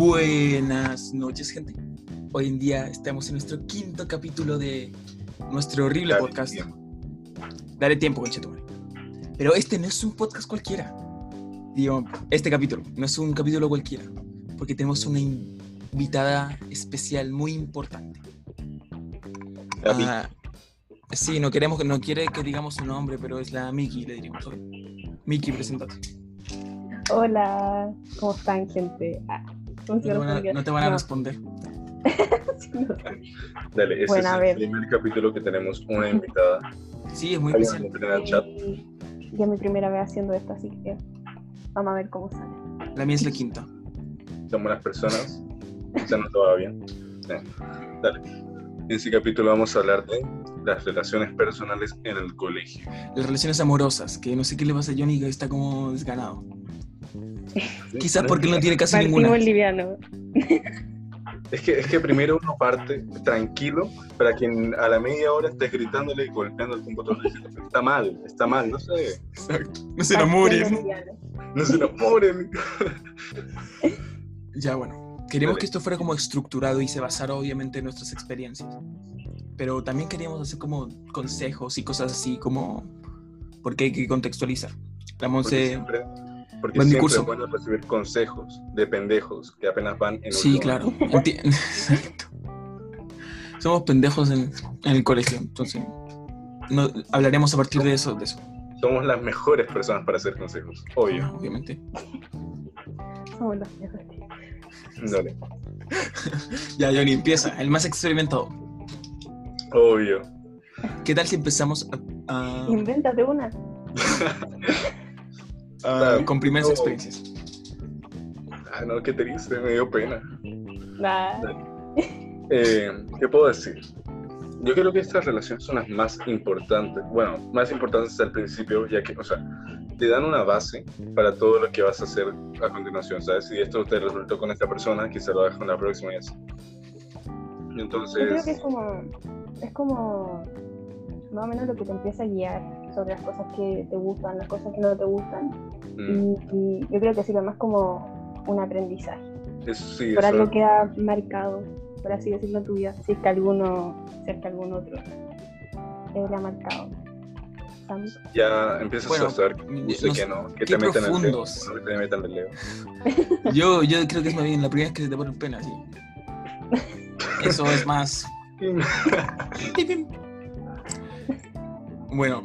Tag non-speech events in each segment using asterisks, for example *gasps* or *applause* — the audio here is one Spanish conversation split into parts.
Buenas noches, gente. Hoy en día estamos en nuestro quinto capítulo de nuestro horrible Dale podcast. tiempo. Dale tiempo, conchetumare. Pero este no es un podcast cualquiera. Digo, este capítulo no es un capítulo cualquiera. Porque tenemos una invitada especial muy importante. Ah, sí, no queremos, no quiere que digamos su nombre, pero es la Miki, le diríamos. Miki, presentate. Hola, ¿cómo están, gente? Ah, ¿cómo No te van a, no te van a No, responder. *laughs* sí, no. Dale, este Bueno, es el primer capítulo que tenemos una invitada. Sí, es muy especial. ya es mi primera vez haciendo esto, así que vamos a ver cómo sale. La mía es la quinta. Son buenas personas. Ya no todo va bien. Eh, Dale. En este capítulo vamos a hablar de las relaciones personales en el colegio. Las relaciones amorosas, que no sé qué le pasa a Johnny, que está como desganado. Quizás porque no tiene casi Partimos ninguna. liviano. Es que, es que primero uno parte tranquilo para que a la media hora estés gritándole y golpeando el computador diciendo, está mal, está mal, no sé, Exacto. No se enamoren. no se enamoren. Ya, bueno. Queríamos Dale. que esto fuera como estructurado y se basara obviamente en nuestras experiencias. Pero también queríamos hacer como consejos y cosas así como... Porque hay que contextualizar. La Porque Monse... siempre, porque va en mi siempre curso. es bueno recibir consejos de pendejos que apenas van en Sí, claro. *laughs* Exacto. Somos pendejos en, en el colegio, entonces no, hablaremos a partir de eso, de eso, Somos las mejores personas para hacer consejos, obvio. obviamente. Somos los mejores. Dale. *laughs* Ya, Johnny, empieza, el más experimentado. Obvio. ¿Qué tal si empezamos a- a- Invéntate una. *laughs* a- con primeras No. experiencias? Ah, no, qué triste, me dio pena. Nah. Eh, ¿Qué puedo decir? Yo creo que estas relaciones son las más importantes. Bueno, más importantes al principio, ya que, o sea, te dan una base para todo lo que vas a hacer a continuación, ¿sabes? Si esto te resultó con esta persona, quizá lo hagas con la próxima y así. Yo creo Entonces, que es como, es como más o menos lo que te empieza a guiar sobre las cosas que te gustan, las cosas que no te gustan. mm, Y, y yo creo que sirve más como un aprendizaje. eso sí, por eso- algo queda marcado, por así decirlo, en tu vida, si es que alguno, si es que algún otro eh, le ha marcado. Ya empiezas Bueno, a saber que que no, que qué te metan el no que te metan el dedo. *laughs* Yo, yo creo que es más bien la primera vez que se te pone pena, sí. Eso es más... *laughs* Bueno,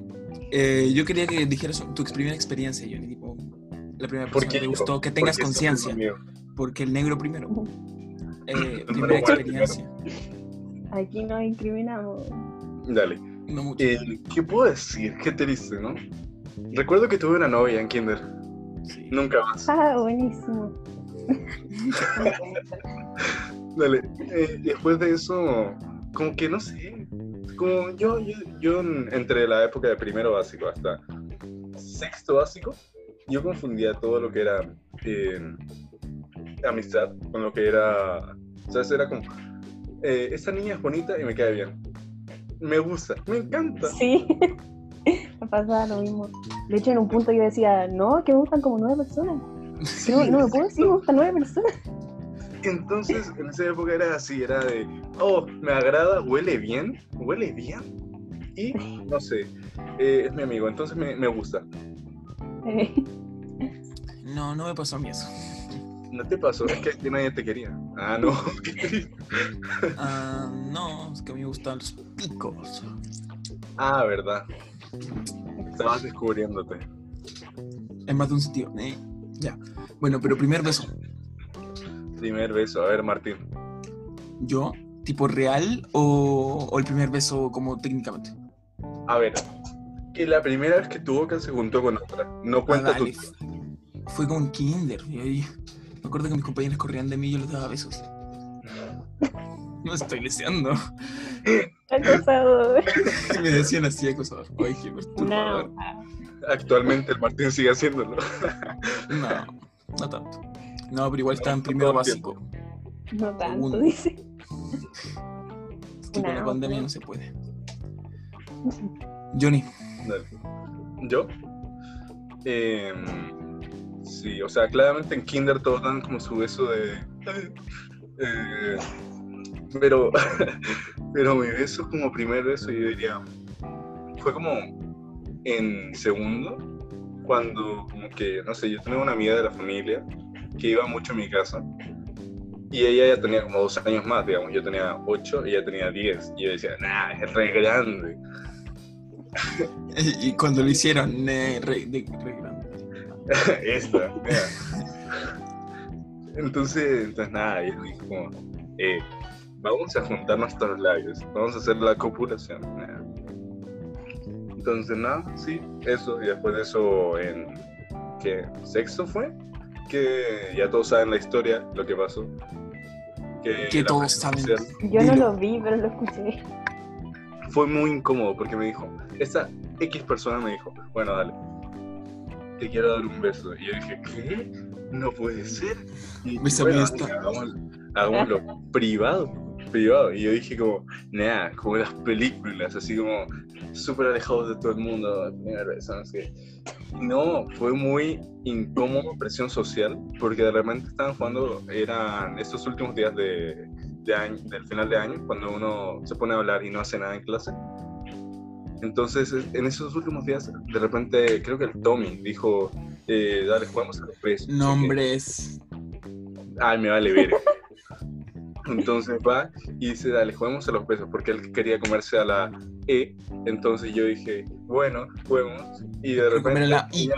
eh, yo quería que dijeras tu primera experiencia, Johnny, tipo, la primera ¿Por persona que te gustó, que ¿Por tengas conciencia, porque el negro primero. Eh, *laughs* primera experiencia. Aquí nos incriminamos. Dale. No mucho. Eh, ¿Qué puedo decir? Qué triste, ¿no? Recuerdo que tuve una novia en Kinder. Sí. Nunca más. Ah, buenísimo. *laughs* Dale. eh, después de eso, como que no sé. Como yo, yo, yo en- entre la época de primero básico hasta sexto básico, yo confundía todo lo que era eh, amistad con lo que era. ¿Sabes? Era como. eh, esta niña es bonita y me cae bien. Me gusta, me encanta. Sí, *laughs* me pasaba lo mismo. De hecho, en un punto yo decía, no, que me gustan como nueve personas. Sí. No, no me puedo decir, me gustan nueve personas. Entonces, en esa época era así, era de, oh, me agrada, huele bien, huele bien. Y, no sé, eh, es mi amigo, entonces me, me gusta. *laughs* No, no me pasó a mí eso. ¿No te pasó? Es que aquí nadie te quería. Ah, no, qué *laughs* triste. Ah, no, es que a mí me gustan los picos. Ah, verdad. Estabas descubriéndote. En más de un sentido. eh, Ya. Bueno, pero primer beso. Primer beso, a ver, Martín. ¿Yo? ¿Tipo real o, o el primer beso como técnicamente? A ver, que la primera vez que tu boca se juntó con otra. No cuenta Ah, tu... Fue como un kinder. Y ahí, me acuerdo que mis compañeros corrían de mí y yo les daba besos. No estoy leseando. acosador. *laughs* Me decían así, acosador. Ay, qué perturbador. No. Actualmente el Martín sigue haciéndolo. No, no tanto. No, pero igual estaba en primero básico. No tanto, Segundo. dice. Es que con la No, pandemia no. no se puede. Johnny, Dale. ¿Yo? Em, sí, o sea, claramente en Kinder todos dan como su beso de Eh, pero, *laughs* pero mi beso como primer beso, yo diría, fue como en segundo, cuando como que, no sé, yo tenía una amiga de la familia que iba mucho a mi casa y ella ya tenía como dos años más, digamos, yo tenía ocho y ella tenía diez y yo decía, nah, es re grande. *laughs* Y cuando lo hicieron, eh, re, de- re grande. *laughs* Esta. Entonces, entonces nada, yo dije como, eh, vamos a juntar nuestros labios, vamos a hacer la copulación. Nada. Entonces nada, sí, eso, y después de eso, en ¿qué? sexto fue, que ya todos saben la historia, lo que pasó. Que, Que todos saben. Yo no lo vi, pero lo escuché. Fue muy incómodo porque me dijo, esta X persona me dijo, bueno, dale, te quiero dar un beso. Y yo dije, ¿qué? No puede ser. Y Besa bueno, esta. hagámoslo, hagámoslo privado, privado. Y yo dije como, nada, como en las películas, así como súper alejados de todo el mundo, primer beso, no sé. No, fue muy incómodo, presión social, porque de repente estaban jugando, eran estos últimos días de, de año, del final de año, cuando uno se pone a hablar y no hace nada en clase. Entonces, es- en esos últimos días, de repente, creo que el Tommy dijo, eh, dale, jugamos a los qué. Nombres. Ay, me vale ver. Entonces va y dice, dale, juguemos a los besos, porque él quería comerse a la E. Entonces yo dije, bueno, juguemos. Y de repente... la I. ella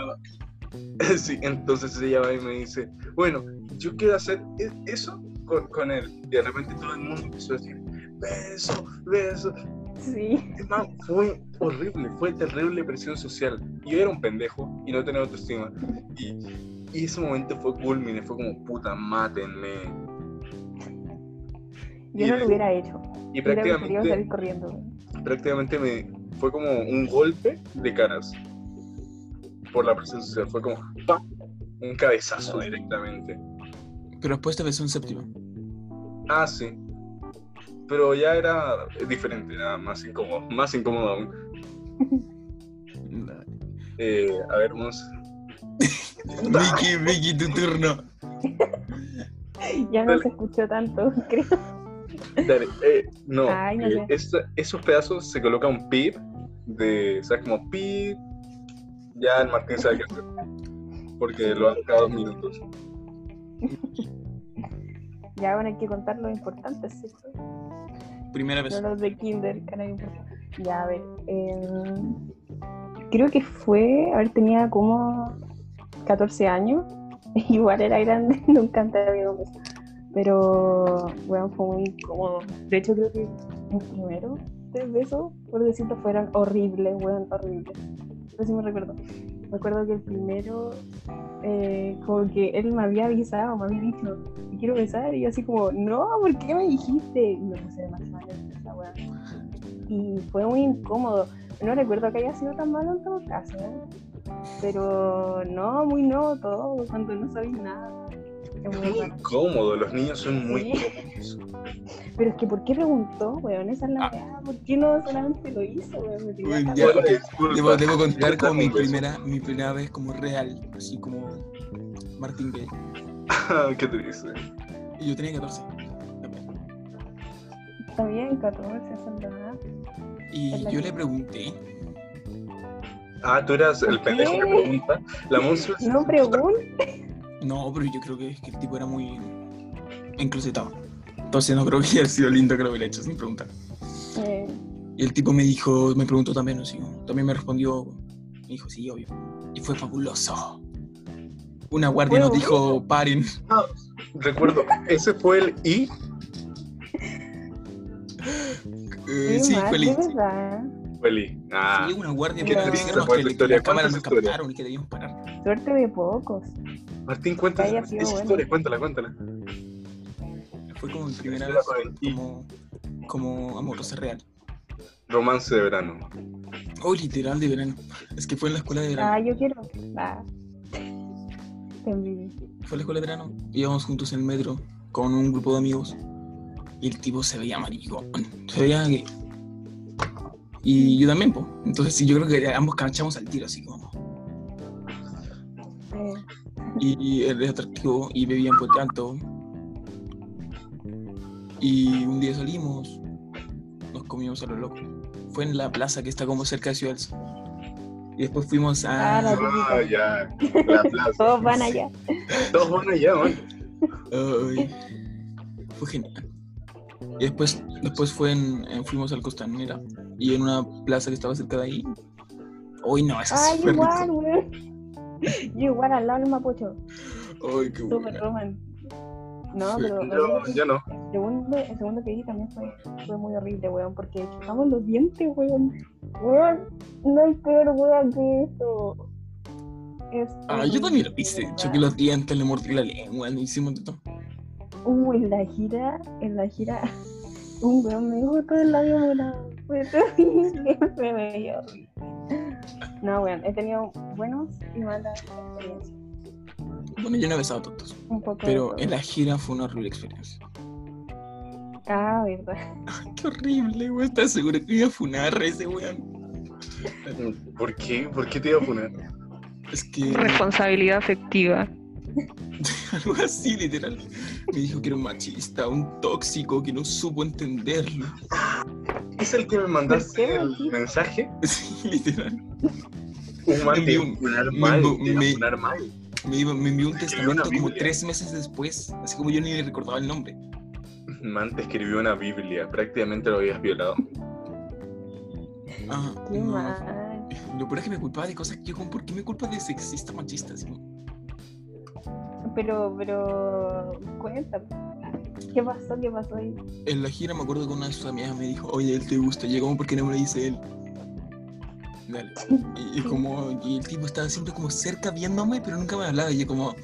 *laughs* Sí, entonces ella va y me dice, bueno, yo quiero hacer e- eso con, con él. Y de repente todo el mundo empezó a decir, beso, beso. Sí. Es más, fue horrible, fue terrible presión social. Y yo era un pendejo y no tenía autoestima. Y, y ese momento fue culmine, fue como, puta, mátenme. Yo Y no lo hubiera hecho. Y prácticamente, salir corriendo. prácticamente me fue como un golpe de caras por la presión social. Fue como ¡pa! un cabezazo directamente. Pero después te besó un séptimo. Ah, sí. Pero ya era diferente, nada más incómodo, más incómodo aún. *laughs* Eh, a ver, vamos. *laughs* Vicky, Vicky, tu turno. Ya no Dale. se escuchó tanto, *laughs* creo. Dale, eh, no, Ay, no eh, esos pedazos se coloca un pip de, ¿sabes? Como pip. Ya el Martín sabe qué hacer. Porque lo hace cada dos minutos. *laughs* Ya bueno, hay que contar lo importante, ¿cierto? Primera vez. No los de Kinder, importante. Ya, a ver. em, creo que fue, a ver, tenía como 14 años. *laughs* Igual era grande, *laughs* nunca antes había. Pero, bueno, fue muy incómodo. De hecho, creo que mis primeros tres besos, por decirlo, fueron horribles, weón, horribles. Eso sí me recuerdo. Me acuerdo que el primero, eh, como que él me había avisado, me había dicho, quiero besar, y yo así como, no, ¿por qué me dijiste? Y me puse demasiado nerviosa, weón. Y fue muy incómodo. No recuerdo que haya sido tan malo en todo caso, ¿eh? pero no, muy no todo, cuando no sabéis nada. Es muy incómodo, los niños son muy cómodos. *laughs* Pero es que, ¿por qué preguntó, weón? Esa es la weá. ¿Por qué no solamente lo hizo, weón? Ya. Debo, debo contar como mi primera, mi primera vez como real, así como Martín Gay. Ah, *laughs* Qué triste. Y yo tenía 14. también. Está bien, 14, eso no es nada. Y yo que- le pregunté, Ah, tú eras el pendejo que pregunta. La monstruo es- No pregunte. No, pero yo creo que es que el tipo era muy enclosetado. Entonces no creo que haya sido lindo que lo hubiera hecho sin preguntar. Eh, Y el tipo me dijo, me preguntó también, así, también me respondió, me dijo, sí, obvio. Y fue fabuloso. Una guardia nos dijo, paren. Ah, recuerdo, ese fue el I. Eh, sí, fue lindo. verdad. Fue el I. Ah, Sí, una guardia que nos dijeron que, las cámaras nos captaron y que debíamos parar. Suerte de pocos. Martín, cuéntala. haya Esa bueno. historia, cuéntala, cuéntala. Fue como mi primera vez como, como amorosa real. Romance de verano. Oh, literal de verano. Es que fue en la escuela de verano. Ah, yo quiero. Ah. Fue en la escuela de verano. Íbamos juntos en el metro con un grupo de amigos. Y el tipo se veía maricón. Se veía gay. Y yo también, pues. Entonces sí, yo creo que ambos canchamos al tiro, así como. Y él es atractivo y bebía en Puente Alto. Y un día salimos, nos comimos a lo loco. Fue en la plaza que está como cerca de Ciudad del Sol. Y después fuimos a... Ah, la- Ah, ya. La plaza. *laughs* Todos van allá. *laughs* Todos van allá, man. Ay, fue genial. Y después, después fue en, en- fuimos al Costanera y en una plaza que estaba cerca de ahí. Uy, no, eso es Ay, igual, rico. Yo igual al lado del Mapocho. Ay, qué buena. romántico. No, Sí, pero Yo, no. el segundo, el segundo que vi también fue, fue muy horrible, weón, porque chocamos los dientes, weón. Weón, no hay peor weón que eso. Es Ah, yo también lo hice. Choqué los dientes, le mordí la lengua, le hicimos de todo. Uh, en la gira, en la gira, *laughs* un weón me dijo todo el labio morado. *laughs* Fue terrible, me veía horrible. No, weón, he tenido buenos y malas experiencias. Bueno, yo no he besado tontos, Un poco pero en la gira fue una horrible experiencia. Ah, verdad. Qué horrible, güey. ¿Estás seguro que iba a funar ese weón? ¿Por qué? ¿Por qué te iba a poner? Es que Responsabilidad afectiva. *laughs* algo así, literal. Me dijo que era un machista, un tóxico que no supo entenderlo. ¿Es el que me mandaste ¿Por qué, el mensaje? Sí, literal. Un man Me un- me mal. me- mal. Me, envió un testamento como tres meses después, así como yo ni le recordaba el nombre. Un Man te escribió una Biblia. Prácticamente lo habías violado. Ah, Qué no. mal. Lo peor es que me culpaba de cosas que yo como, ¿por qué me culpa de sexista machista? Pero, pero, cuéntame. ¿Qué pasó? ¿Qué pasó ahí? En la gira me acuerdo que una de sus amigas me dijo, oye, él te gusta, y yo como, ¿por qué no me lo dice él? Dale. Y, y como, y el tipo estaba siempre como cerca viéndome, pero nunca me hablaba, y yo como...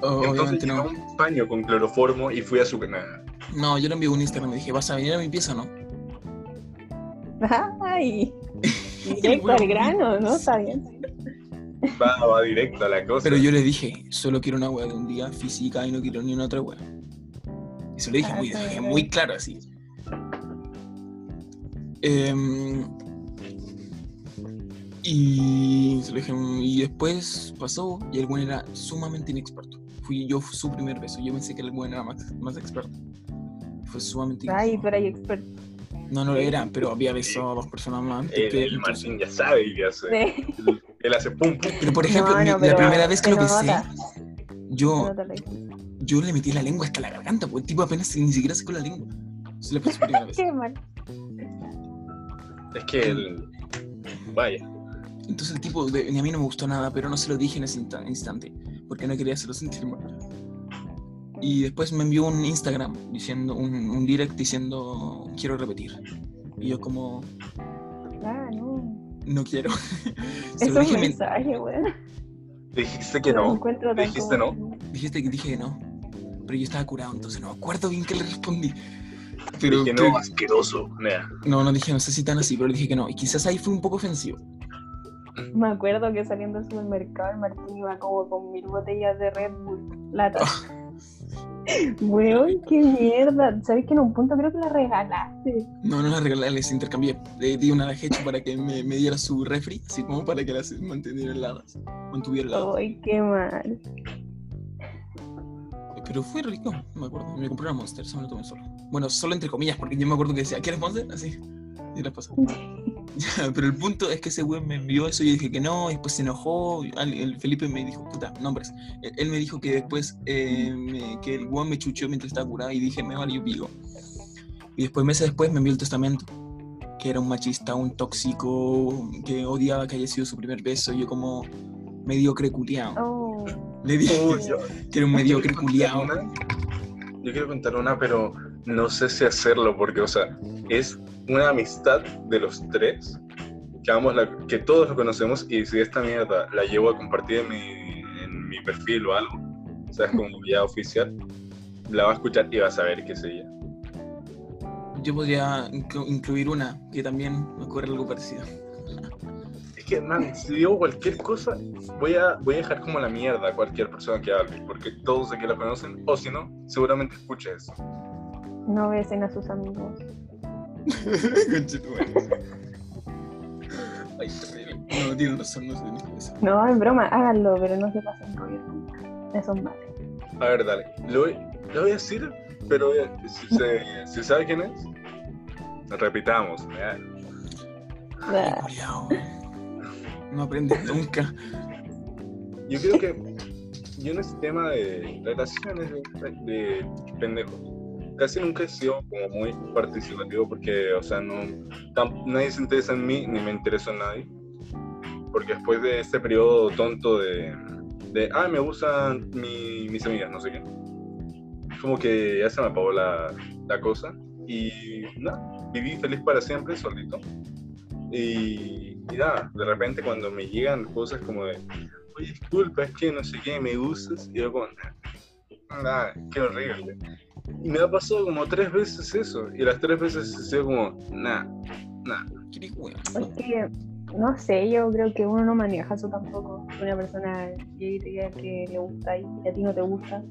"Oh, Entonces no. un paño con cloroformo y fui a su canal. No, yo le envié un Instagram y dije, ¿vas a venir a mi pieza o no? *laughs* Ay, *laughs* directo al grano, ¿no? Está bien. Va, va directo a la cosa. Pero yo le dije, solo quiero una wea de un día física y no quiero ni una otra wea. Y se lo dije Ah, muy, claro así. Em, y se lo dije, y después pasó y el buen era sumamente inexperto. Fui yo su primer beso. Yo pensé que el buen era más, más experto. Fue sumamente Ay, inexperto. pero hay experto. No, no lo era, pero había besado a dos personas más antes El, que el Martín ya sabe y hace. Sí. Él, hace pum pum. Pero por ejemplo, No, mi- no, la pero primera vez que lo besé, nota. yo, yo le metí la lengua hasta la garganta, pues el tipo apenas ni siquiera sacó la lengua. Se le pasó primera *laughs* vez. Qué mal. Es que el. Vaya. Entonces el tipo, de, a mí no me gustó nada, pero no se lo dije en ese insta- instante, porque no quería hacerlo sentir mal. Y después me envió un Instagram, diciendo, un, un direct diciendo, quiero repetir. Y yo como, no. no quiero. *laughs* Es un dije, mensaje, weón. Dijiste que no. Dijiste como- dijiste que dije que no, pero yo estaba curado, entonces no me acuerdo bien que le respondí. Pero Dije creo- no, asqueroso. Nah. no, no dije, no sé si tan así, pero le dije que no. Y quizás ahí fue un poco ofensivo. Me acuerdo que saliendo del supermercado el Martín iba como con mil botellas de Red Bull. Lata. Weón, qué mierda. ¿Sabes que en un punto creo que la regalaste? No, no la regalé, les intercambié. Le di una a la Hecho para que me, me diera su refri, así como para que las mantuviera heladas. Mantuviera heladas. Ay, qué mal. Pero fue rico, no me acuerdo. Me compré una Monster, solo lo tomé solo. Bueno, solo entre comillas, porque yo me acuerdo que decía, ¿quieres Monster? Así. Y las pasó. *laughs* Pero el punto es que ese weón me envió eso y yo dije que no, y después se enojó. El Felipe me dijo, puta, nombres. Él, él me dijo que después eh, me- que el weón me chuchó mientras estaba curado y dije, me vale, yo pico. Y después, meses después, me envió el testamento. Que era un machista, un tóxico, que odiaba que haya sido su primer beso. Y yo, como mediocre culiao. Oh, Le dije Uy, yo- que era un mediocre culiao. Yo quiero contar una, pero no sé si hacerlo porque, o sea, es una amistad de los tres que, ambos la- que todos lo conocemos y si esta mierda la llevo a compartir en mi, en mi perfil o algo, o sea, es como *laughs* ya oficial, la va a escuchar y va a saber qué es ella. Yo podría inclu- incluir una que también me ocurre algo parecido. Es que, man, si digo cualquier cosa, voy a, voy a dejar como la mierda a cualquier persona que hable, porque todos aquí la conocen, o si no, seguramente escuche eso. no besen a sus amigos. Ay, terrible. No, tiene razón, no sé ni qué es. No, en broma, háganlo, pero no se pasen rollo nunca. Eso es malo. A ver, dale. Lo voy, lo voy a decir Pero eh, si se, si sabe quién es, repitamos. ¿ya? Ay, culiao. No aprendes nunca. Yo creo que yo en este tema de relaciones de, de pendejos, casi nunca he sido como muy participativo porque, o sea, no, tam- nadie se interesa en mí ni me intereso en nadie. Porque después de este periodo tonto de, de ay, me gustan mi- mis amigas, no sé qué, como que ya se me apagó la, la cosa y nada, viví feliz para siempre solito. Y, y nada, de repente cuando me llegan cosas como de, oye, disculpa, es que no sé qué, me gustas, y yo como, nada, qué horrible. Y me ha pasado como tres veces eso, y las tres veces he sido como, nada, nada. ¿Qué weón? Es que, no sé, yo creo que uno no maneja eso tampoco. Una persona llegue y te diga que le gusta y a ti no te gusta.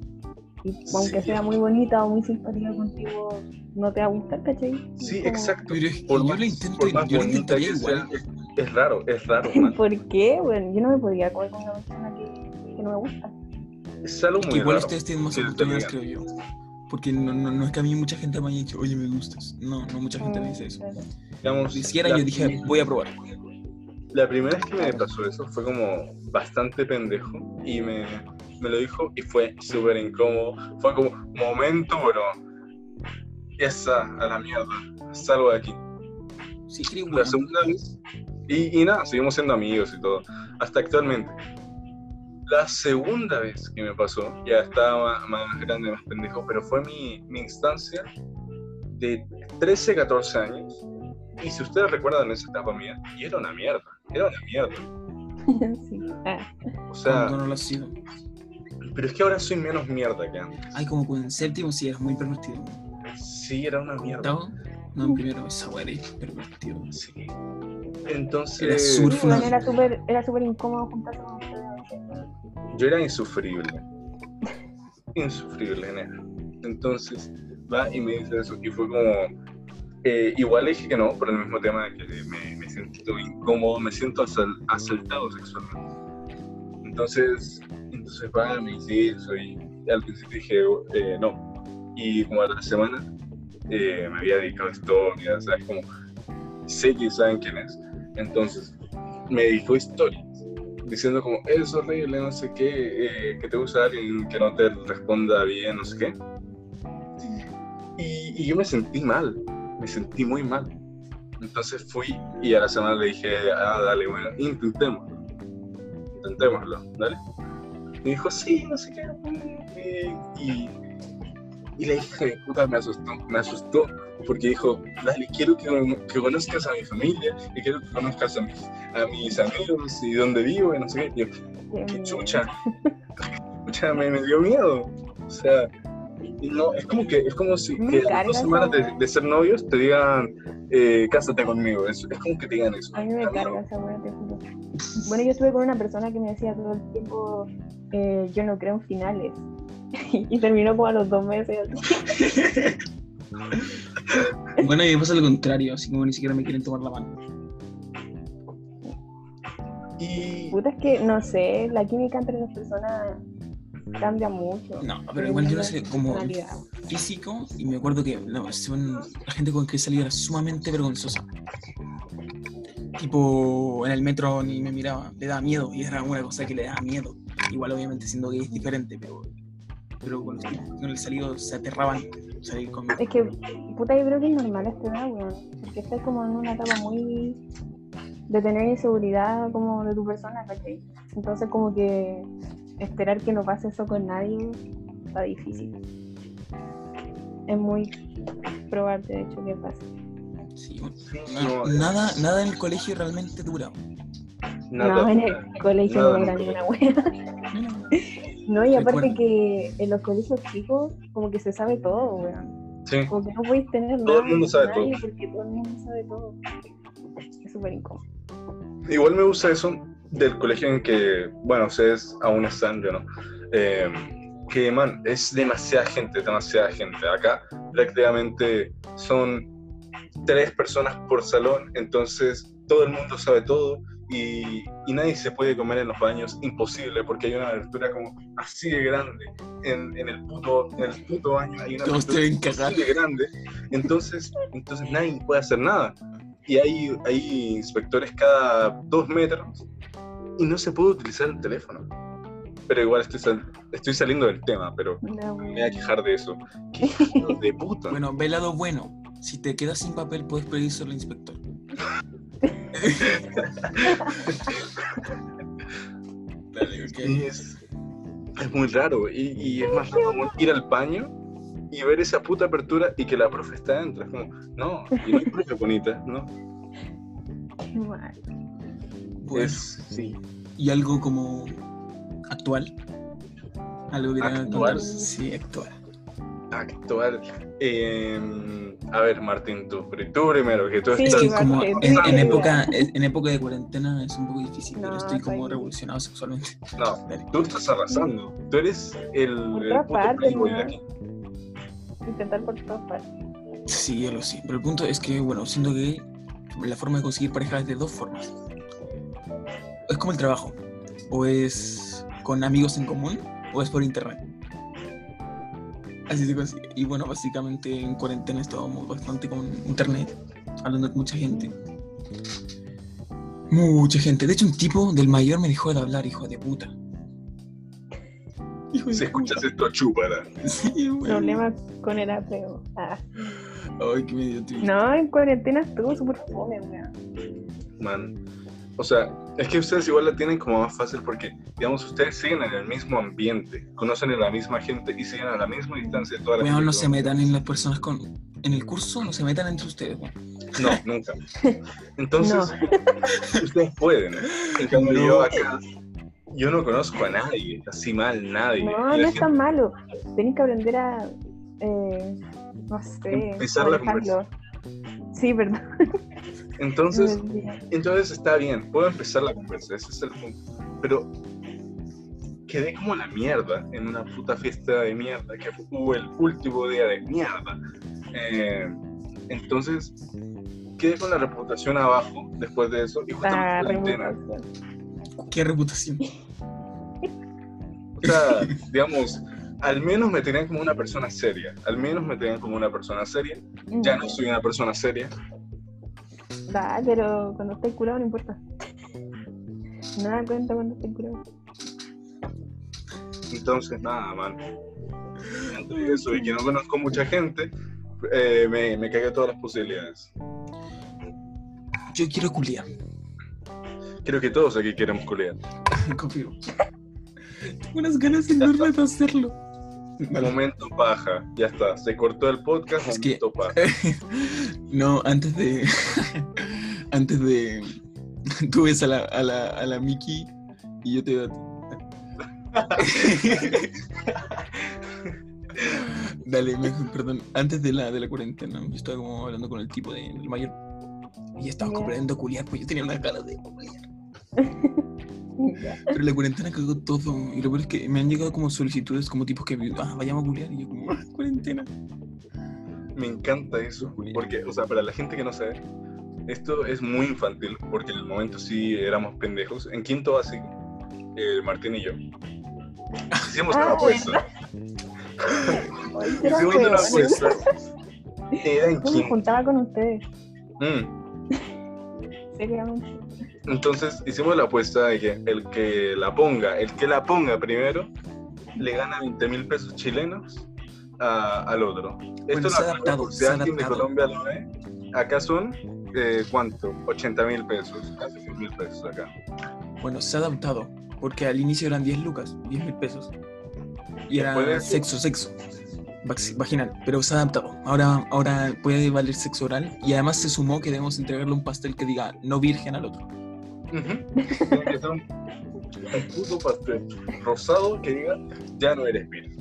Y aunque Sí. sea muy bonita o muy simpática contigo, no te va a gustar, ¿cachai? Sí, Como, exacto. Pero es que Por yo más, lo intento, por más yo intentaría igual. es, es raro, es raro, *laughs* man. ¿Por qué? Bueno, yo no me podría comer con una persona que, que no me gusta. Es algo Que muy igual raro. ustedes tienen más oportunidades, creo yo. Porque no, no, no es que a mí mucha gente me haya dicho, oye, me gustas. No, no mucha gente me dice eso. Claro. Digamos, Si hiciera, la- yo dije, voy a probar. La primera vez que me pasó eso fue como bastante pendejo y me, me lo dijo y fue súper incómodo. Fue como, momento, bro. Esa, a la mierda. Salgo de aquí. Sí, La segunda vez. Y, y nada, seguimos siendo amigos y todo. Hasta actualmente. La segunda vez que me pasó, ya estaba más, más grande, más pendejo, pero fue mi, mi instancia de 13, 14 años. Y si ustedes recuerdan esa etapa mía, y era una mierda. Era una mierda. *laughs* sí. Ah, O sea, Cuando no lo ha sido. pero es que ahora soy menos mierda que antes. Ay, como con séptimo, sí, eras muy pervertido. Sí, era una mierda. ¿Octavo? No, en primero, esa weá era pervertido. Sí. Era Entonces, sur- sí, bueno, era súper era súper incómodo juntarse con. Yo era insufrible. Insufrible, nena. Entonces, va y me dice eso. Y fue como. eh, igual le dije que no, por el mismo tema de que me, me siento incómodo, me siento asal- asaltado sexualmente. Entonces, entonces va, me dice eso. Y al principio dije eh, no. Y como a la semana eh, me había dedicado a historias, ¿sabes? Como sé que saben quién es. Entonces, me dedicó historias diciendo como, es horrible, no sé qué, eh, que te gusta alguien que no te responda bien, no sé qué. Y, yo me sentí mal, me sentí muy mal. Entonces fui y a la semana le dije, ah, dale, bueno, intentémoslo. Intentémoslo, ¿dale? Y dijo, sí, no sé qué. eh, Y, y le dije, puta, me asustó, me asustó, porque dijo, dale, quiero que, que conozcas a mi familia y quiero que conozcas a mis, a mis amigos y dónde vivo y no sé qué. Yo, Qué chucha. *laughs* Chucha, me, me dio miedo. O sea, no, es como que es como si que a las dos semanas de, de ser novios te digan, eh, cásate conmigo. Es, es como que te digan eso. A mí me carga esa juro. Bueno, yo estuve con una persona que me decía todo el tiempo, eh, yo no creo en finales. *laughs* y terminó como a los dos meses. así. *laughs* Bueno, y me pasa lo contrario, así como ni siquiera me quieren tomar la mano. Y Puta, es que no sé, la química entre las personas cambia mucho. No, pero igual yo no sé, como físico, y me acuerdo que no, son- la gente con que salía era sumamente vergonzosa. Tipo, en el metro ni me miraba, le daba miedo, y era una cosa que le daba miedo. Igual, obviamente, siendo gay es diferente, pero, pero con con el salido se aterraban salir. Es que, puta, yo creo que es normal a esta edad, weón. Porque estás como en una etapa muy de tener inseguridad como de tu persona, ¿cachai? Entonces como que esperar que no pase eso con nadie está difícil. Es muy probable, de hecho, que pase. Sí, bueno, no, nada, nada en el colegio realmente dura. nada, no, en el colegio nada, no dura no. ni una wea. No, y aparte Recuerdo. que en los colegios chicos como que se sabe todo, weón. Sí. Como que no podéis tener Todo el nada mundo con sabe todo. porque todo el mundo sabe todo. Es súper incómodo. Igual me gusta eso del colegio en que, bueno, ustedes aún están, yo no. Eh, que, man, es demasiada gente, demasiada gente. Acá prácticamente son tres personas por salón, entonces todo el mundo sabe todo y, y nadie se puede comer en los baños, imposible, porque hay una abertura como así de grande en, en el, puto, en el puto baño, hay una Todos abertura así de grande, entonces, entonces nadie puede hacer nada. Y hay, hay inspectores cada dos metros y no se puede utilizar el teléfono. Pero igual estoy, sal- estoy saliendo del tema, pero No, me voy a quejar de eso. ¡Qué *laughs* de puta! Bueno, ve lado bueno. Si te quedas sin papel, puedes pedírselo al inspector. Dale, ok. Y es, es muy raro. Y, y es más raro como ir al baño y ver esa puta apertura y que la profe está adentro. Es como, no, y no hay profe bonita, ¿no? qué mal. Bueno, Es, sí. y algo como actual. Algo que ¿Actual? Sí, actual. Actual. Eh, a ver, Martín, tú, tú primero, que tú Sí, estás. Es como en, en época, *laughs* en época de cuarentena es un poco difícil, pero No, estoy como revolucionado sexualmente. No, *laughs* Dale. tú estás arrasando. Tú eres el, Por el todas puto de ¿no? aquí. Intentar por todas partes. Sí, yo lo sé. Pero el punto es que, bueno, siento que la forma de conseguir pareja es de dos formas. Es como el trabajo. O es con amigos en común, o es por internet. Así se consigue. Y bueno, básicamente en cuarentena estábamos bastante con internet, hablando con mucha gente. Mucha gente. De hecho, un tipo del mayor me dejó de hablar, hijo de puta. Hijo de Si escuchas puta. esto, chúpala. Sí, güey. Problemas con el apego. Ah. Ay, qué medio triste. No, en cuarentena estuvo súper fome, weón. Man. O sea, es que ustedes igual la tienen como más fácil porque, digamos, ustedes siguen en el mismo ambiente, conocen a la misma gente y siguen a la misma distancia de toda la gente no se metan en las personas con. En el curso, no se metan entre ustedes. No, nunca. Entonces, *laughs* ustedes pueden. En cambio, No. yo acá, yo no conozco a nadie, así mal, nadie. No, no es tan malo. Tenés que aprender a. Eh, no sé. Empezar la manejarlo. Sí, perdón. *laughs* Entonces, entonces está bien, puedo empezar la conversa, ese es el punto. Pero quedé como la mierda en una puta fiesta de mierda, que hubo el último día de mierda. Eh, entonces, quedé con la reputación abajo después de eso y La justamente cuarentena. reputación. Qué reputación. O sea, digamos, al menos me tenían como una persona seria. Al menos me tenían como una persona seria. Ya no soy una persona seria. Da, pero cuando estés curado no importa. Nada cuenta cuando estés curado. Entonces, nada, man. Entre eso y que no conozco mucha gente, eh, me, me cagué todas las posibilidades. Yo quiero culiar. Creo que todos aquí queremos culiar. *laughs* Confío. Tengo unas ganas enormes de hacerlo. *laughs* Momento paja, ya está. Se cortó el podcast, Es que- paja. *laughs* No, antes de. *laughs* antes de. Tú ves a la, a la, a la Miki y yo te veo a ti. Dale, me- perdón. Antes de la, de la cuarentena, yo estaba como hablando con el tipo de- del mayor. Y estaba comprando culiar, pues yo tenía unas ganas de culiar. *laughs* Pero la cuarentena cagó todo. Y lo peor es que me han llegado como solicitudes, como tipos que ah, vayamos a culiar. Y yo, como, ah, cuarentena. Me encanta eso, porque, o sea, para la gente que no sabe, esto es muy infantil, porque en el momento sí éramos pendejos. En quinto básico, el Martín y yo, hicimos Ah, una apuesta. *laughs* Hicimos una apuesta. Era en Yo me juntaba con ustedes, Mm. *laughs* seriamente. Entonces hicimos la apuesta de que el que la ponga, el que la ponga primero, le gana 20 mil pesos chilenos a- al otro. Esto se ha no adaptado, por si se ha alguien de. Colombia lo ve. Acá son, eh, ¿cuánto? 80 mil pesos, casi 100 mil pesos acá. Bueno, se ha adaptado. Porque al inicio eran 10 lucas, 10 mil pesos. Y era de sexo, sexo. Vaginal. Pero se ha adaptado. Ahora, ahora puede valer sexo oral. Y además se sumó que debemos entregarle un pastel que diga no virgen al otro. Tiene *laughs* que ser un, un puto pastel rosado que diga, ya no eres virgen.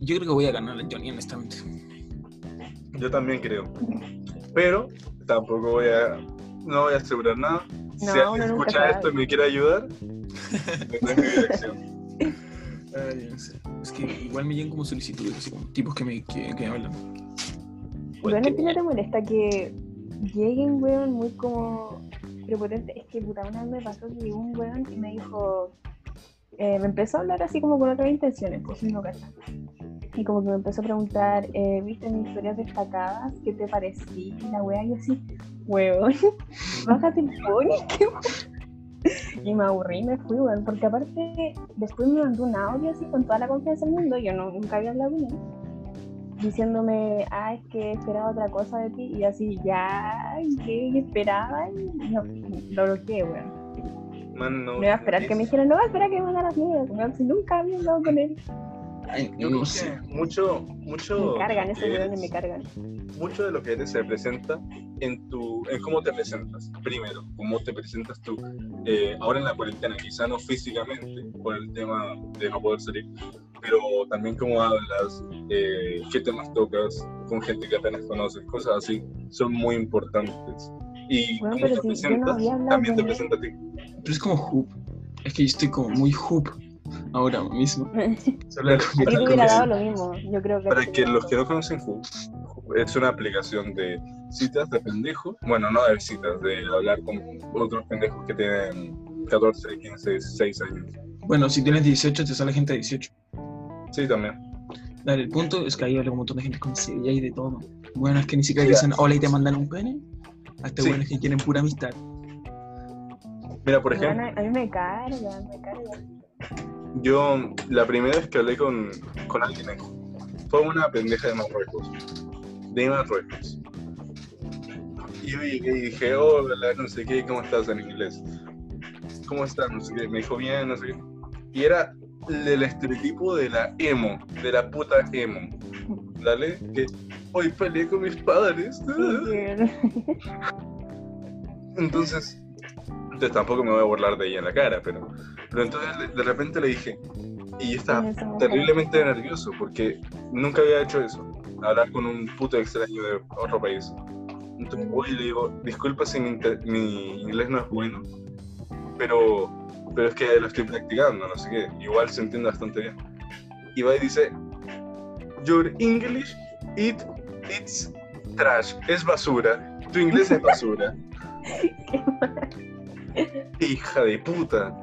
Yo creo que voy a ganar a Johnny, honestamente. Yo también creo. Pero tampoco voy a, no voy a asegurar nada. si alguien escucha esto y me quiere ayudar, *laughs* me trae mi dirección. Ay, no sé. Es que igual me llegan como solicitudes, así como tipos que me, que, que me hablan. Bueno, ¿a ti no te molesta que lleguen, weón, muy como prepotente. Es que puta, una vez me pasó que llegó un weón y me dijo, eh, me empezó a hablar así como con otras intenciones, pues no casa. Y como que me empezó a preguntar, eh, ¿viste mis historias destacadas? ¿Qué te pareció? Y la wea, yo así, weón, *laughs* bájate el pony, qué. Y me aburrí y me fui, weón, porque aparte después me mandó un audio así con toda la confianza del mundo, yo nunca había hablado con él, diciéndome, ah, es que esperaba otra cosa de ti, y así, ya, ¿qué, esperaba? Y no, lo bloqueé, weón. Man, no, Me iba a esperar que me dijeran, no, espera que me mandaras miedo, weón, si nunca había hablado con él. Ay, Yo no creo sé. que mucho, mucho, Me cargan, esos me cargan. mucho de lo que eres se presenta en tu, en cómo te presentas. Primero, cómo te presentas tú. Eh, ahora en la cuarentena, quizá no físicamente por el tema de no poder salir, pero también cómo hablas, eh, qué temas tocas con gente que apenas conoces, cosas así, son muy importantes. Y Bueno, cómo te si no presentas hablado también te presenta a ti. Pero es como hoop. Es que yo estoy como muy hoop ahora mismo. *laughs* Solo Yo hubiera dado lo mismo, yo creo que... Para que los que no conocen es una aplicación de citas de pendejos, bueno, no de citas, de hablar con otros pendejos que tienen 14, 15, 16 años. Bueno, si tienes 18, te sale gente de 18. Sí, también. Dale, el punto es que ahí habla un montón de gente con y de todo. Bueno, es que ni siquiera dicen hola y te mandan un pene. Hasta Sí. buenos que quieren pura amistad. Mira, por Bueno, ejemplo, a mí me cargan, me cargan. Yo la primera vez que hablé con, con alguien fue una pendeja de Marruecos. De Marruecos. Y yo llegué y dije, hola, no sé qué, ¿cómo estás en inglés? ¿Cómo estás? No sé qué. Me dijo bien, no sé qué. Y era el estereotipo de la emo, de la puta emo. ¿Dale? Que hoy peleé con mis padres. Entonces, entonces tampoco me voy a burlar de ella en la cara, pero, pero entonces de- repente le dije, y yo estaba terriblemente nervioso porque nunca había hecho eso, hablar con un puto extraño de otro país. Entonces voy y le digo, disculpa si mi, mi inglés no es bueno, pero, pero es que lo estoy practicando, no sé qué, igual se entiende bastante bien. Y va y dice, Your English, it, it's trash, es basura, tu inglés es basura. *laughs* Hija de puta.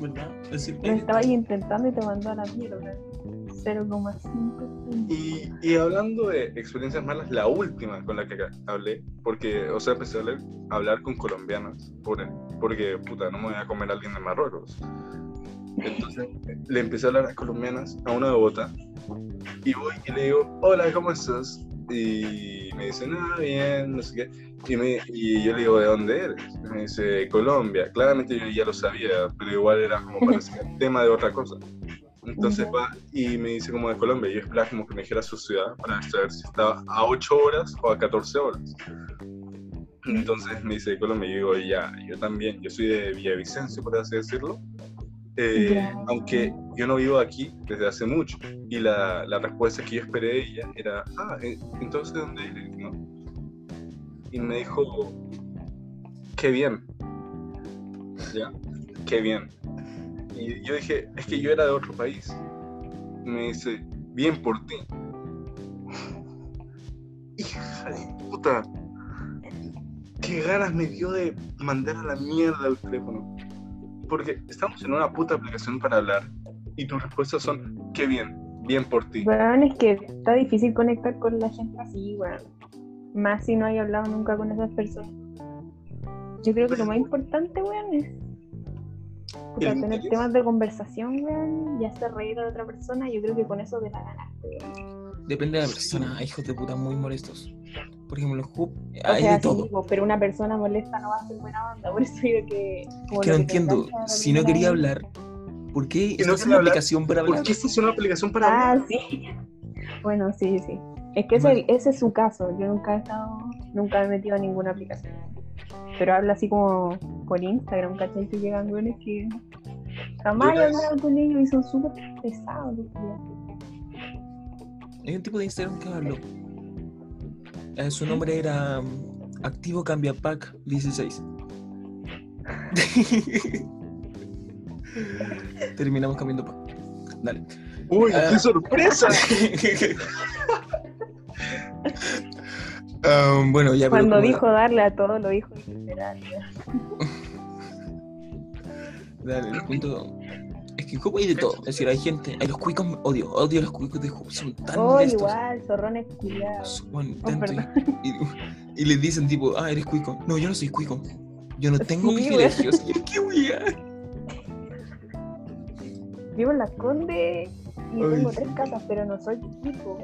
¿Verdad? Es decir, Lo estaba ahí intentando y te mandó a la mierda. 0,5. Y, y hablando de experiencias malas, la última con la que hablé, porque, o sea, empecé a hablar, a hablar con colombianas, por, porque, puta, no me voy a comer a alguien de Marruecos. Entonces, le empecé a hablar a colombianas, a una de Bogotá, y voy y le digo, hola, ¿cómo estás? Y me dice, nada, bien, no sé qué. Y, me, y yo le digo, ¿de dónde eres? Y me dice, Colombia. Claramente yo ya lo sabía, pero igual era como para el *laughs* tema de otra cosa. Entonces va y me dice como de Colombia. Y yo esperaba como que me dijera su ciudad para saber si estaba a 8 horas o a 14 horas. Entonces me dice de Colombia. Y yo digo, ya, yo también. Yo soy de Villavicencio, por así decirlo. Eh. Aunque yo no vivo aquí desde hace mucho. Y la, la respuesta que yo esperé de ella era, ah, eh, entonces ¿de dónde eres? ¿no? Y me dijo, qué bien. ¿Ya? Qué bien. Y yo dije, es que yo era de otro país. Y me dice, bien por ti. *laughs* Hija de puta. Qué ganas me dio de mandar a la mierda el teléfono. Porque estamos en una puta aplicación para hablar y tus respuestas son, qué bien, bien por ti. Weón, es que está difícil conectar con la gente así, weón. Más si no hay hablado nunca con esas personas. Yo creo que lo más importante, weón, es puta, tener interés. temas de conversación, weón, y hacer reír a la otra persona. Yo creo que con eso te la ganaste, weón. Depende de la persona. Hijos de puta muy molestos. Por ejemplo, en Hoop O hay sea, de todo. digo, pero una persona molesta no va a ser buena onda. Por eso digo que. como que no entiendo. Si no quería hablar, ¿por qué no es una hablar? aplicación para hablar? ¿Por qué esta es una aplicación para Ah, hablar? sí. Bueno, sí, sí. Es que ese, Vale. ese es su caso. Yo nunca he estado, nunca me he metido a ninguna aplicación. Pero habla así como por Instagram, ¿cachai? Que llegan güeyes que jamás hablado con ellos y son súper pesados. Hay un tipo de Instagram que habló. Eh, su nombre era mm, Activo Cambia Pack 16. *laughs* Terminamos cambiando pack. Dale. ¡Uy, Ah. qué sorpresa! Ah, bueno, ya, Cuando dijo darle a todo, lo dijo literal. *laughs* Dale, el punto es que en hay de todo. Es decir, hay gente. Hay los cuicos, odio, odio los cuicos de Hub. Son tan Oh, molestos. igual, zorrones culiados. Son Oh, tanto- perdón. y, y les dicen, tipo, ah, eres cuico. No, yo no soy cuico. Yo no *laughs* tengo Sí, privilegios. Y *laughs* yo, ¿Qué wea? Vivo en Las Condes y Ay, tengo tres casas, pero no soy weón.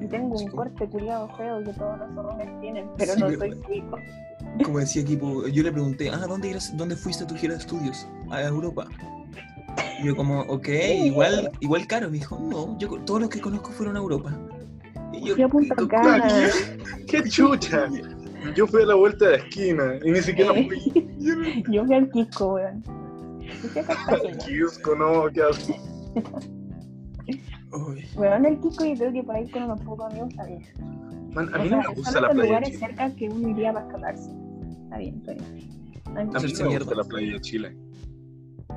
Y tengo un corte culiado feo que todos los zorrones tienen, pero Sí, no verdad. soy chico. Como decía tipo, yo le pregunté, ah, ¿dónde, irás- ¿dónde fuiste a tu gira de estudios? A Europa. Y yo como, ok, igual, igual caro. Me dijo, no, yo todos los que conozco fueron a Europa. Y yo, Fui a Punta "¿Qué- Cana. *laughs* ¡Qué chucha! Yo fui a la vuelta de la esquina y ni siquiera fui. Yo *laughs* Yo fui al Quisco, weón. Yo. Kiosco, *laughs* no, qué asco. Uy, Weón, el Quisco yo creo que por ahí con unos pocos amigos está bien. Man, a O mí sea, no me son gusta la playa de lugares Chile. cerca que uno iría para escaparse. Está bien, está bien. A mí- me mierda. gusta la playa de Chile.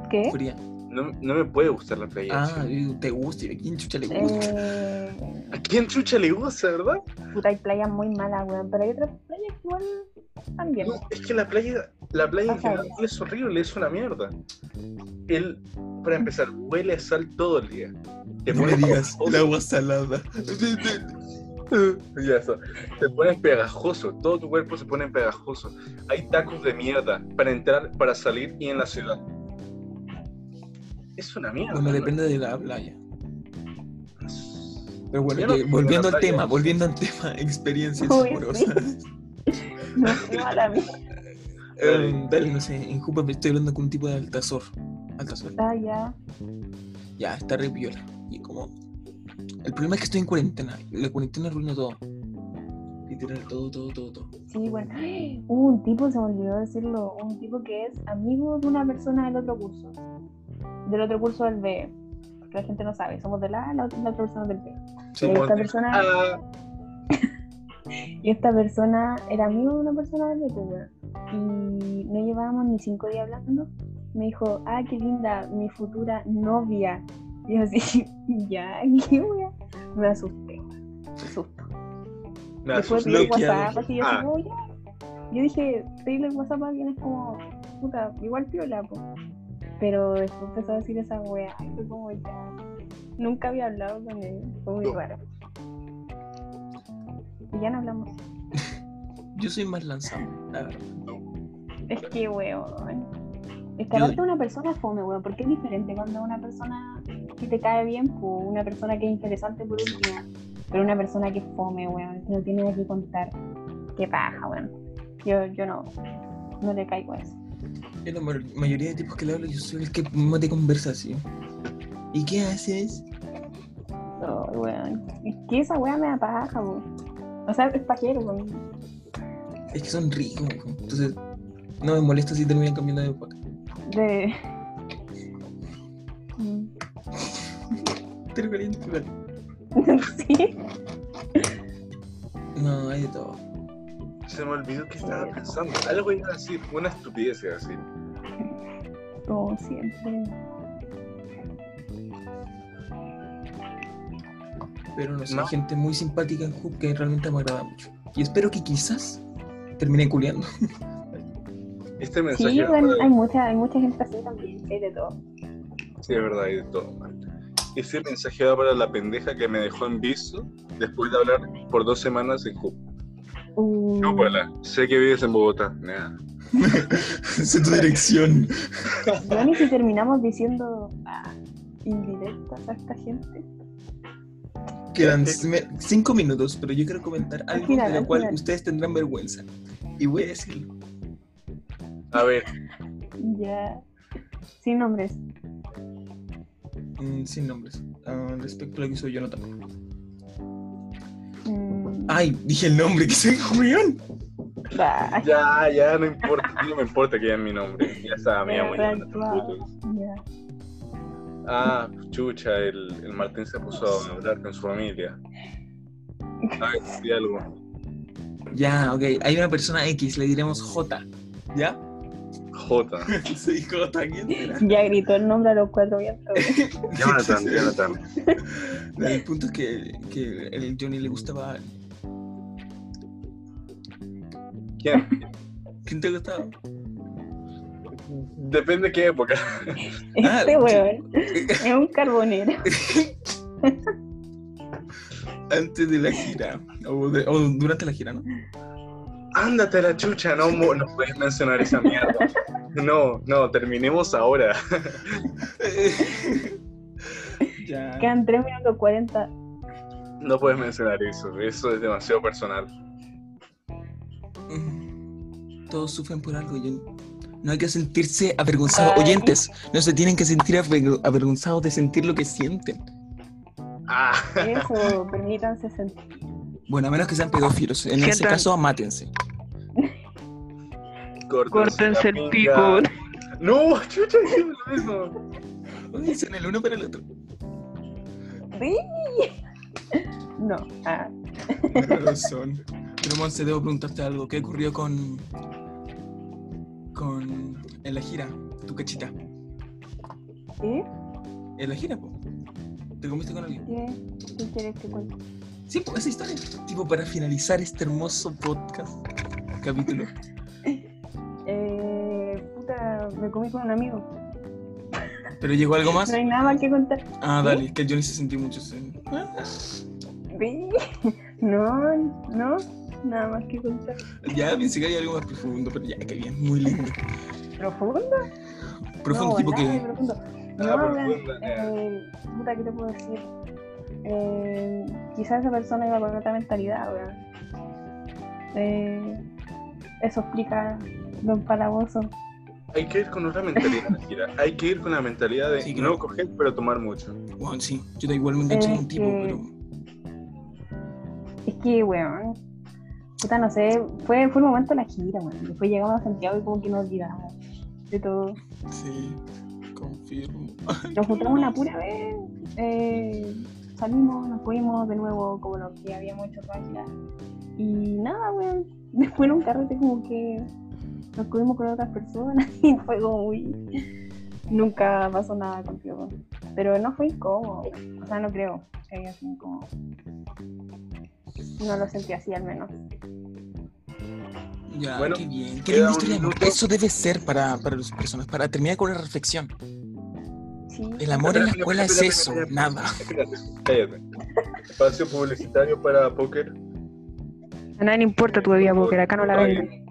¿Qué? fría. No, no me puede gustar la playa Ah, te gusta, y a quién chucha le gusta. Eh, ¿A quién chucha le gusta, verdad? puta, hay playas muy malas, weón, pero hay otras playas igual también. No, es que la playa, la playa en general es horrible, es una mierda. El, para empezar, huele a sal todo el día. Te No me pones digas, el agua salada. *laughs* Ya está. Te pones pegajoso, todo tu cuerpo se pone pegajoso. Hay tacos de mierda para entrar, para salir y en la ciudad. Es una mierda. Bueno, ¿no? depende de la playa. Pero bueno, no volviendo la al playa. tema, volviendo al tema, *laughs* experiencias Uy, amorosas. No fue mala mía. Em, dale, no sé, en Jupa me estoy hablando con un tipo de altazor. Altazor. Ah, ya. Ya, está re piola. Y como. El problema es que estoy en cuarentena. La cuarentena arruina todo. Literal, todo, todo, todo, todo. Sí, bueno. Hubo *gasps* un tipo, se me olvidó decirlo, un tipo que es amigo de una persona del otro curso. Del otro curso del B. Porque la gente no sabe, somos de la, la, otra- la otra persona del B. Sí, Y Somos esta de- persona, Ah, *laughs* y esta persona era amigo de una persona del B, pues. Y no llevábamos ni cinco días hablando. Me dijo, ah, qué linda, mi futura novia. Y yo así, *laughs* ya, qué wea. Me asusté. Me asustó. me Después vi el. WhatsApp, así yo Ah. así, como, ya. Yo dije, pedirle el WhatsApp a alguien es como, puta, igual piola, po. Pero después empezó a decir esa wea, y fue como ya. Nunca había hablado con él, fue muy No. raro. Y ya no hablamos. *laughs* Yo soy más lanzado, la verdad. Es que, weón. Es que aparte una persona fome, weón, porque es diferente cuando una persona que te cae bien, pues una persona que es interesante por último, pero una persona que es fome, weón, que no tiene nada que contar. Qué paja, weón. Yo, yo no, no le caigo a eso. En la ma- mayoría de tipos que le hablo, yo soy el que más de conversación. ¿Y qué haces? No, weón. Es que esa weá me da paja, weón. O sea, es pajero, weón. Es que son ricos, weón. entonces no me molesta si terminan cambiando de época. De. *laughs* Pero caliente, *laughs* sí. No, hay de todo. Se me olvidó que estaba pensando. Algo iba a decir, una estupidez iba a decir. Como siempre. Pero no sé, No. gente muy simpática en Hub que realmente me agrada mucho. Y espero que quizás termine culiando. *laughs* Este mensaje. Sí, hay mucha, hay mucha gente así también, hay de todo. Sí, es verdad, hay de todo. Ese mensaje va para la pendeja que me dejó en visto después de hablar por dos semanas en Hub. Uh, Chúpala, sé que vives en Bogotá. Nah. Sé tu dirección. Y si terminamos diciendo ah, indirectas a esta gente. Quedan cinco minutos, pero yo quiero comentar algo final, de lo al cual final. ustedes tendrán vergüenza. Y voy a decirlo. A ver, Ya. Sin nombres. mm, sin nombres. Ah, respecto a lo que hizo Jonathan. Mm, Ay, dije el nombre, que soy Julián. Ya, ya, no importa. No me importa que digan mi nombre. Ya está, me llamo Ya, Jonathan, claro. putos. ya. Ah, chucha, el, el Martín se puso a hablar con su familia. A ver, di algo. Ya, ok. Hay una persona X, le diremos J. ¿Ya? J. *laughs* Soy J, ¿quién será? Ya gritó el nombre a los cuatro vientos. Jonathan, Jonathan. *laughs* El punto es que, que el Johnny le gustaba ¿Quién? ¿Quién te gustaba? Depende de qué época. Ah, Este weón es un carbonero. Antes de la gira. O, de- o durante la gira, ¿no? Ándate a la chucha, no, mo- no puedes mencionar esa mierda. No, no, terminemos ahora. *laughs* ya. Quedan 3 minutos 40. No puedes mencionar eso, eso es demasiado personal. Todos sufren por algo. yo- No hay que sentirse avergonzados. Ay. Oyentes, no se tienen que sentir aver- avergonzados de sentir lo que sienten. Ah, Eso, permítanse sentir. Bueno, a menos que sean pedófilos. En ese caso, mátense. Córtense el pico. No, chucha, dijimos lo mismo. Dicen el uno para el otro. Sí. No. Ah, Pero lo son. Pero Monse, debo preguntarte algo. ¿Qué ocurrió con. Con. en la gira? Tu cachita. ¿Y? En la gira, po. ¿Te comiste con alguien? ¿Qué, ¿Qué quieres que cuente? Sí, pues esa historia. Tipo, para finalizar este hermoso podcast. Capítulo. *laughs* Eh, puta, me comí con un amigo. ¿Pero llegó algo más? No hay nada que contar. Ah, dale, que el Johnny se sintió mucho. sí. Sí. *laughs* No, no, nada más que contar. Ya pensé que había algo más profundo, pero ya, que bien, muy lindo. ¿Profundo? Profundo, no, tipo nada que. profundo. No, Nada profundo, eh, puta, ¿qué te puedo decir? Eh, quizás esa persona iba con otra mentalidad, weón. Eh, eso explica lo empalagoso. Hay que ir con otra mentalidad, *laughs* Gira. Hay que ir con la mentalidad de Sí, claro. no coger, pero tomar mucho. Bueno, sí, yo da igual me enganché un tipo, que- pero. Es que, weón, puta, no sé, fue, fue el momento de la gira, weón. Después llegamos a Santiago y como que nos olvidamos de todo. Sí, confirmo. *laughs* Nos juntamos una pura vez, eh, salimos, nos fuimos de nuevo como lo que habíamos hecho gira. Y nada, weón, *laughs* después en un carrete como que nos comimos con otras personas *laughs* y fue como muy... Nunca pasó nada contigo. Pero no fue incómodo, o sea, no creo que haya sido incómodo. No lo sentí así al menos. Ya, Bueno, qué bien. Qué linda historia. Eso debe ser para, para las personas, para terminar con una reflexión. Sí. El amor en la escuela es eso, nada. Cállate. Espacio publicitario para póker. A nadie le importa tu bebida porque acá no la venden.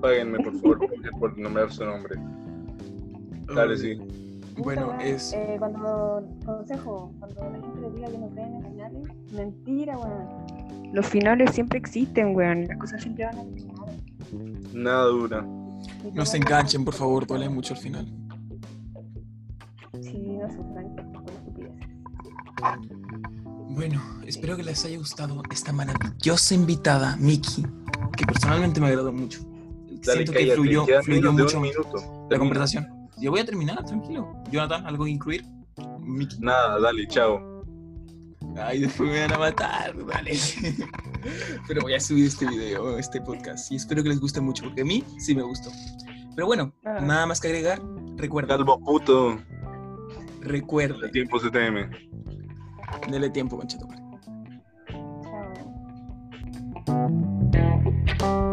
Páguenme, por favor, póker, por nombrar su nombre. Dale, sí. Bueno, es. eh, cuando, consejo, cuando la gente le diga que no creen en finales, mentira, weón. Los finales siempre existen, weón. Las cosas siempre van a terminar. Nada dura. No se enganchen, por favor, duele mucho al final. Sí, no estupideces. Bueno, espero que les haya gustado esta maravillosa invitada, Miki, que personalmente me agradó mucho. Dale, Siento que fluyó, fluyó mucho la conversación. Ya voy a terminar, tranquilo. Jonathan, ¿algo que incluir? Miki. Nada, dale, chao. Ay, después me van a matar, vale. Pero voy a subir este video, este podcast. Y espero que les guste mucho, porque a mí sí me gustó. Pero bueno, ah. nada más que agregar. Recuerda. Calvo puto. Recuerda. Dele tiempo, CTM. Dele tiempo, manchito. Chao.